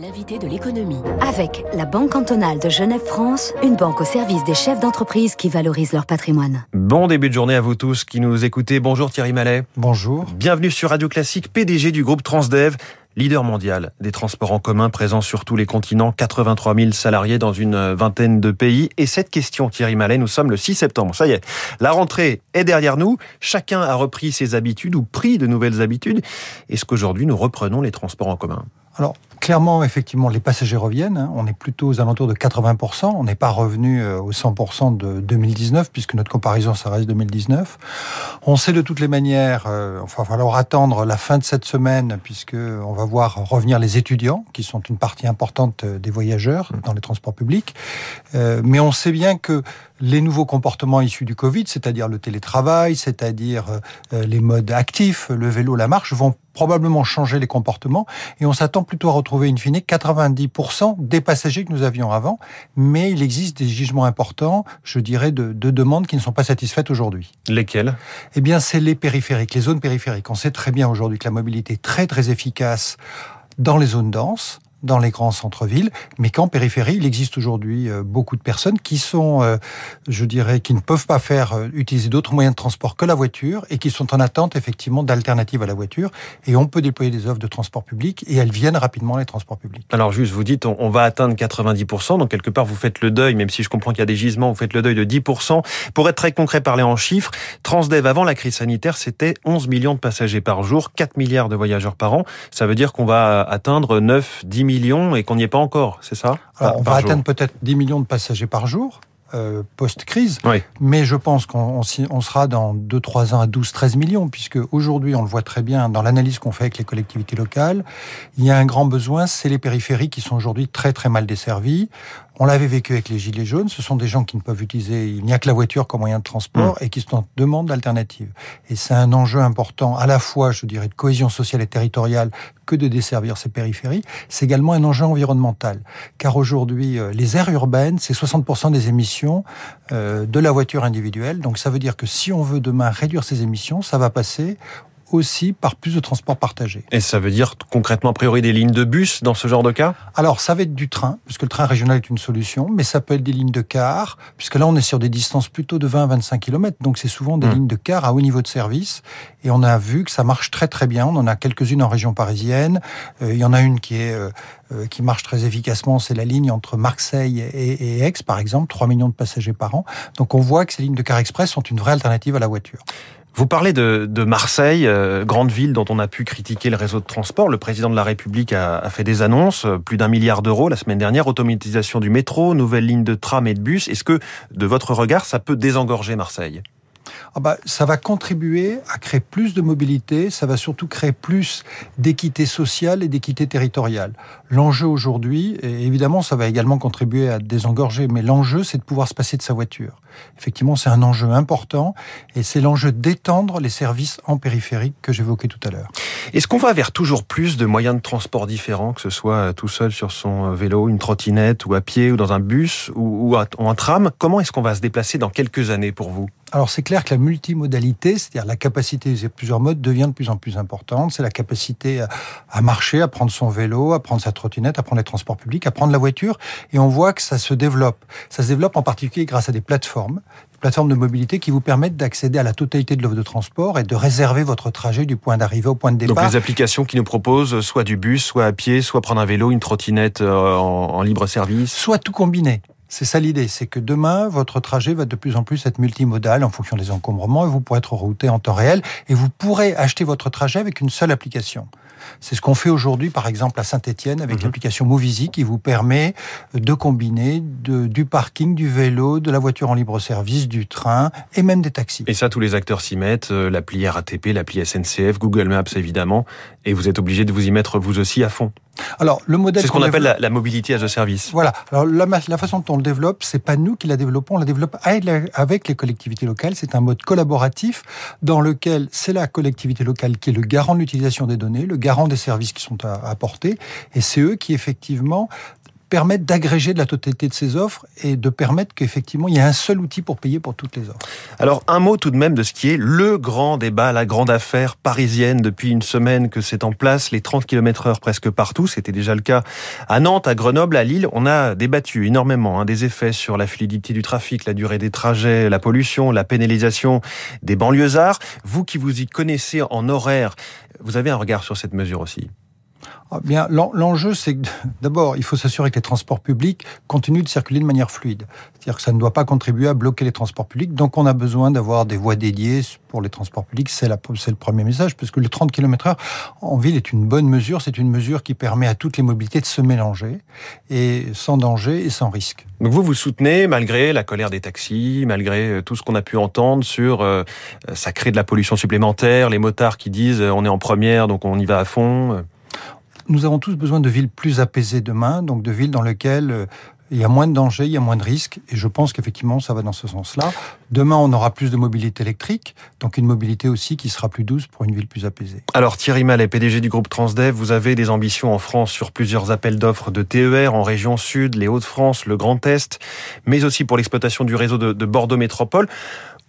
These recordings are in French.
L'invité de l'économie. Avec la Banque cantonale de Genève-France, une banque au service des chefs d'entreprise qui valorisent leur patrimoine. Bon début de journée à vous tous qui nous écoutez. Bonjour Thierry Mallet. Bonjour. Bienvenue sur Radio Classique, PDG du groupe Transdev leader mondial des transports en commun présents sur tous les continents, 83 000 salariés dans une vingtaine de pays. Et cette question, Thierry Mallet, nous sommes le 6 septembre. Ça y est, la rentrée est derrière nous. Chacun a repris ses habitudes ou pris de nouvelles habitudes. Est-ce qu'aujourd'hui nous reprenons les transports en commun? Alors, clairement, effectivement, les passagers reviennent. Hein. On est plutôt aux alentours de 80%. On n'est pas revenu euh, au 100% de 2019, puisque notre comparaison, ça reste 2019. On sait de toutes les manières, euh, il va falloir attendre la fin de cette semaine, puisque on va voir revenir les étudiants, qui sont une partie importante euh, des voyageurs dans les transports publics. mais on sait bien que les nouveaux comportements issus du Covid, c'est-à-dire le télétravail, c'est-à-dire les modes actifs, le vélo, la marche, vont probablement changer les comportements et on s'attend plutôt à retrouver in fine 90% des passagers que nous avions avant, mais il existe des jugements importants, je dirais, de, de demandes qui ne sont pas satisfaites aujourd'hui. Lesquelles? Eh bien, c'est les périphériques, les zones périphériques. On sait très bien aujourd'hui que la mobilité est très très efficace dans les zones denses, dans les grands centres-villes, mais qu'en périphérie, il existe aujourd'hui euh, beaucoup de personnes qui sont, euh, je dirais, qui ne peuvent pas faire euh, utiliser d'autres moyens de transport que la voiture et qui sont en attente effectivement d'alternatives à la voiture. Et on peut déployer des offres de transport public et elles viennent rapidement les transports publics. Alors juste, vous dites, on, va atteindre 90%, donc quelque part vous faites le deuil, même si je comprends qu'il y a des gisements, vous faites le deuil de 10%. Pour être très concret, parler en chiffres, Transdev avant la crise sanitaire, c'était 11 millions de passagers par jour, 4 milliards de voyageurs par an. Ça veut dire qu'on va atteindre 9, 10 millions et qu'on n'y est pas encore, c'est ça? On va atteindre peut-être 10 millions de passagers par jour. Euh, post-crise, mais je pense qu'on on sera dans 2-3 ans à 12-13 millions, puisque aujourd'hui, on le voit très bien dans l'analyse qu'on fait avec les collectivités locales, il y a un grand besoin, c'est les périphéries qui sont aujourd'hui très très mal desservies. On l'avait vécu avec les Gilets jaunes. Ce sont des gens qui ne peuvent utiliser, il n'y a que la voiture comme moyen de transport mmh. et qui sont en demande d'alternatives. Et c'est un enjeu important à la fois, je dirais, de cohésion sociale et territoriale que de desservir ces périphéries. C'est également un enjeu environnemental. Car aujourd'hui, euh, les aires urbaines, c'est 60% des émissions euh, de la voiture individuelle. Donc ça veut dire que si on veut demain réduire ces émissions, ça va passer aussi par plus de transports partagés. Et ça veut dire concrètement a priori des lignes de bus dans ce genre de cas? Alors ça va être du train, puisque le train régional est une solution, mais ça peut être des lignes de car, puisque là on est sur des distances plutôt de 20 à 25 km, donc c'est souvent des hmm. lignes de car à haut niveau de service, et on a vu que ça marche très très bien, on en a quelques-unes en région parisienne, euh, il y en a une qui est... Euh, euh, qui marche très efficacement, c'est la ligne entre Marseille et, et Aix, par exemple, 3 millions de passagers par an. Donc on voit que ces lignes de car express sont une vraie alternative à la voiture. Vous parlez de, Marseille, euh, grande ville dont on a pu critiquer le réseau de transport. Le président de la République a, fait des annonces, euh, plus d'un milliard d'euros la semaine dernière, automatisation du métro, nouvelle ligne de tram et de bus. Est-ce que, de votre regard, ça peut désengorger Marseille? Ah bah, ça va contribuer à créer plus de mobilité, ça va surtout créer plus d'équité sociale et d'équité territoriale. L'enjeu aujourd'hui, et évidemment ça va également contribuer à désengorger, mais l'enjeu c'est de pouvoir se passer de sa voiture. Effectivement, c'est un enjeu important et c'est l'enjeu d'étendre les services en périphérie que j'évoquais tout à l'heure. Est-ce qu'on va vers toujours plus de moyens de transport différents, que ce soit tout seul sur son vélo, une trottinette ou à pied ou dans un bus ou, ou un tram? Comment est-ce qu'on va se déplacer dans quelques années pour vous? Alors c'est clair que la multimodalité, c'est-à-dire la capacité d'utiliser plusieurs modes, devient de plus en plus importante. C'est la capacité à marcher, à prendre son vélo, à prendre sa trottinette, à prendre les transports publics, à prendre la voiture. Et on voit que ça se développe. Ça se développe en particulier grâce à des plateformes, des plateformes de mobilité qui vous permettent d'accéder à la totalité de l'offre de transport et de réserver votre trajet du point d'arrivée au point de départ. Donc les applications qui nous proposent soit du bus, soit à pied, soit prendre un vélo, une trottinette euh, en libre service Soit tout combiné. C'est ça l'idée, c'est que demain, votre trajet va de plus en plus être multimodal en fonction des encombrements et vous pourrez être routé en temps réel et vous pourrez acheter votre trajet avec une seule application. C'est ce qu'on fait aujourd'hui, par exemple, à Saint-Etienne avec mhm. l'application Movizy qui vous permet de combiner du parking, du vélo, de la voiture en libre service, du train et même des taxis. Et ça, tous les acteurs s'y mettent, euh, l'appli RATP, l'appli SNCF, Google Maps évidemment, et vous êtes obligé de vous y mettre vous aussi à fond. Alors, le modèle. C'est ce qu'on appelle la, mobilité as a service. Voilà. Alors, la, façon dont on le développe, c'est pas nous qui la développons, on la développe avec les collectivités locales. C'est un mode collaboratif dans lequel c'est la collectivité locale qui est le garant de l'utilisation des données, le garant des services qui sont apportés, et c'est eux qui effectivement permettre d'agréger de la totalité de ces offres et de permettre qu'effectivement il y ait un seul outil pour payer pour toutes les offres. Alors un mot tout de même de ce qui est le grand débat, la grande affaire parisienne depuis une semaine que c'est en place, les 30 km heure presque partout, c'était déjà le cas à Nantes, à Grenoble, à Lille, on a débattu énormément hein, des effets sur la fluidité du trafic, la durée des trajets, la pollution, la pénalisation des banlieusards. Vous qui vous y connaissez en horaire, vous avez un regard sur cette mesure aussi? Ah, bien, l'enjeu, c'est que d'abord, il faut s'assurer que les transports publics continuent de circuler de manière fluide. C'est-à-dire que ça ne doit pas contribuer à bloquer les transports publics. Donc, on a besoin d'avoir des voies dédiées pour les transports publics. C'est le premier message, parce que le 30 km heure en ville est une bonne mesure. C'est une mesure qui permet à toutes les mobilités de se mélanger et sans danger et sans risque. Donc, vous, vous soutenez, malgré la colère des taxis, malgré euh, tout ce qu'on a pu entendre sur euh, ça crée de la pollution supplémentaire, les motards qui disent on est en première, donc on y va à fond nous avons tous besoin de villes plus apaisées demain, donc de villes dans lesquelles euh, il y a moins de dangers, il y a moins de risques, et je pense qu'effectivement, ça va dans ce sens-là. Demain, on aura plus de mobilité électrique, donc une mobilité aussi qui sera plus douce pour une ville plus apaisée. Alors Thierry Mallet, PDG du groupe Transdev, vous avez des ambitions en France sur plusieurs appels d'offres de TER en région sud, les Hauts-de-France, le Grand Est, mais aussi pour l'exploitation du réseau de, Bordeaux Métropole.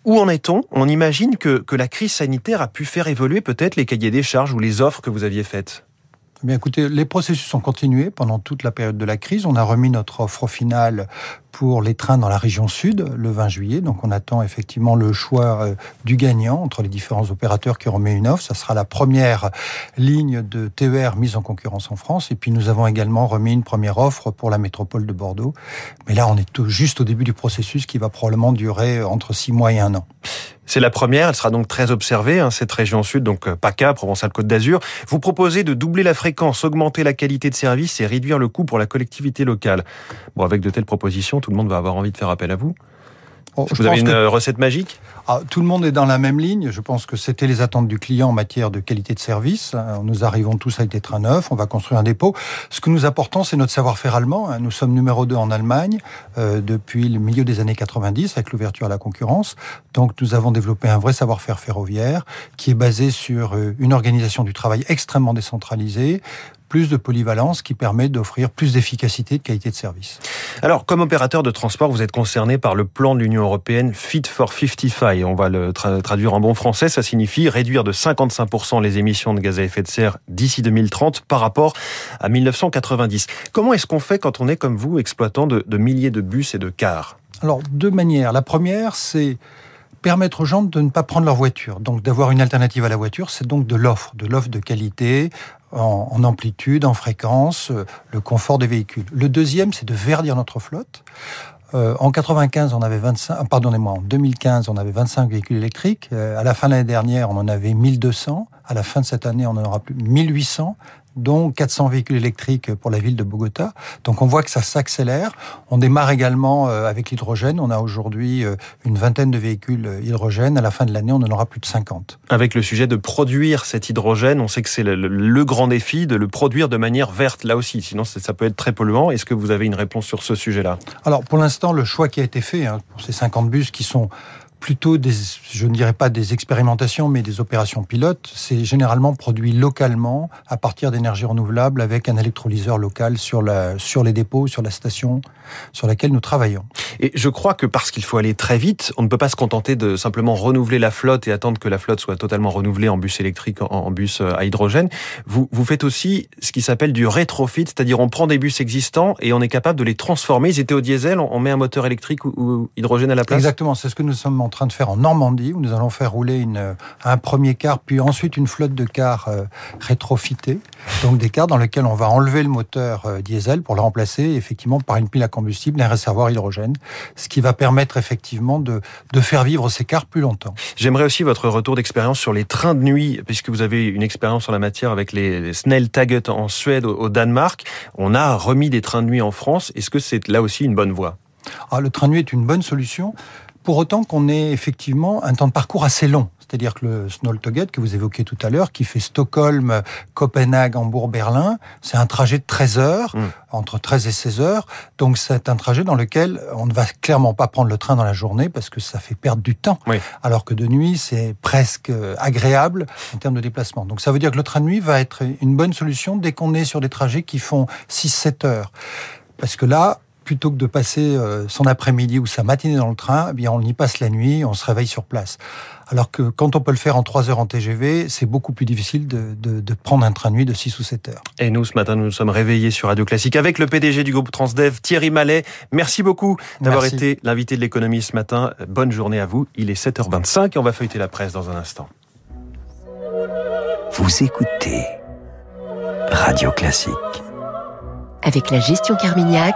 Où en est-on? On imagine que, que la crise sanitaire a pu faire évoluer peut-être les cahiers des charges ou les offres que vous aviez faites eh bien, écoutez, les processus ont continué pendant toute la période de la crise. On a remis notre offre finale pour les trains dans la région sud le 20 juillet. Donc, on attend effectivement le choix euh, du gagnant entre les différents opérateurs qui remet une offre. Ça sera la première ligne de TER mise en concurrence en France. Et puis, nous avons également remis une première offre pour la métropole de Bordeaux. Mais là, on est juste au début du processus qui va probablement durer entre six mois et un an. C'est la première, elle sera donc très observée, hein, cette région sud, donc euh, PACA, Provence-Alpes-Côte d'Azur. Vous proposez de doubler la fréquence, augmenter la qualité de service et réduire le coût pour la collectivité locale. Bon, avec de telles propositions, tout le monde va avoir envie de faire appel à vous. Oh, vous avez une recette magique? Ah, Tout le monde est dans la même ligne. Je pense que c'était les attentes du client en matière de qualité de service. Euh, nous arrivons tous avec des trains neufs, on va construire un dépôt. Ce que nous apportons, c'est notre savoir-faire allemand. Hein. Nous sommes numéro 2 en Allemagne euh, depuis le milieu des années 90 avec l'ouverture à la concurrence. Donc nous avons développé un vrai savoir-faire ferroviaire qui est basé sur euh, une organisation du travail extrêmement décentralisée, plus de polyvalence qui permet d'offrir plus d'efficacité et de qualité de service. Alors, comme opérateur de transport, vous êtes concerné par le plan de l'Union européenne Fit for 55. On va le traduire en bon français. Ça signifie réduire de 55% les émissions de gaz à effet de serre d'ici 2030 par rapport à 1990. Comment est-ce qu'on fait quand on est comme vous, exploitant de, de milliers de bus et de cars? Alors, deux manières. La première, c'est permettre aux gens de ne pas prendre leur voiture. Donc d'avoir une alternative à la voiture, c'est donc de l'offre, de l'offre de qualité, en, amplitude, en fréquence, euh, le confort des véhicules. Le deuxième, c'est de verdir notre flotte. Euh, en 95, on avait 25, euh, pardonnez-moi, en 2015, on avait 25 véhicules électriques. à la fin de l'année dernière, on en avait 1200. À la fin de cette année, on en aura plus 1800 dont 400 véhicules électriques pour la ville de Bogota. Donc on voit que ça s'accélère. On démarre également euh, avec l'hydrogène. On a aujourd'hui euh, une vingtaine de véhicules euh, hydrogène. À la fin de l'année, on en aura plus de 50. Avec le sujet de produire cet hydrogène, on sait que c'est le, grand défi de le produire de manière verte là aussi. Sinon, ça peut être très polluant. Est-ce que vous avez une réponse sur ce sujet-là? Alors pour l'instant, le choix qui a été fait hein, pour ces 50 bus qui sont plutôt des, je ne dirais pas des expérimentations, mais des opérations pilotes. C'est généralement produit localement à partir d'énergie renouvelable avec un électrolyseur local sur, la, sur les dépôts, sur la station sur laquelle nous travaillons. Et je crois que parce qu'il faut aller très vite, on ne peut pas se contenter de simplement renouveler la flotte et attendre que la flotte soit totalement renouvelée en bus électrique, en, bus euh, à hydrogène. Vous, vous faites aussi ce qui s'appelle du rétrofit, c'est-à-dire on prend des bus existants et on est capable de les transformer. Ils étaient au diesel, on met un moteur électrique ou, hydrogène à la place? Exactement, c'est ce que nous sommes en train de faire en Normandie, où nous allons faire rouler une, un premier car, puis ensuite une flotte de cars euh, rétrofités. Donc des cars dans lesquels on va enlever le moteur euh, diesel pour le remplacer effectivement par une pile à combustible, un réservoir hydrogène, ce qui va permettre effectivement de, de faire vivre ces cars plus longtemps. J'aimerais aussi votre retour d'expérience sur les trains de nuit, puisque vous avez une expérience en la matière avec les, Snell Taget en Suède, au, Danemark. On a remis des trains de nuit en France. Est-ce que c'est là aussi une bonne voie? Ah, Le train de nuit est une bonne solution pour autant qu'on ait effectivement un temps de parcours assez long. C'est-à-dire que le Snoltoget que vous évoquiez tout à l'heure, qui fait Stockholm, Copenhague, Hambourg, Berlin, c'est un trajet de 13 heures, mm. entre 13 et 16 heures. Donc c'est un trajet dans lequel on ne va clairement pas prendre le train dans la journée parce que ça fait perdre du temps. Alors que de nuit, c'est presque agréable en termes de déplacement. Donc ça veut dire que le train de nuit va être une bonne solution dès qu'on est sur des trajets qui font 6-7 heures. Parce que là, plutôt que de passer euh, son après-midi ou sa matinée dans le train, eh bien on y passe la nuit, on se réveille sur place. Alors que quand on peut le faire en 3 heures en TGV, c'est beaucoup plus difficile de, de, prendre un train de nuit de 6 ou 7 heures. Et nous, ce matin, nous nous sommes réveillés sur Radio Classique avec le PDG du groupe Transdev, Thierry Mallet. Merci beaucoup d'avoir été l'invité de l'économie ce matin. Bonne journée à vous. Il est 7h25 et on va feuilleter la presse dans un instant. Vous écoutez Radio Classique. Avec la gestion Carmignac,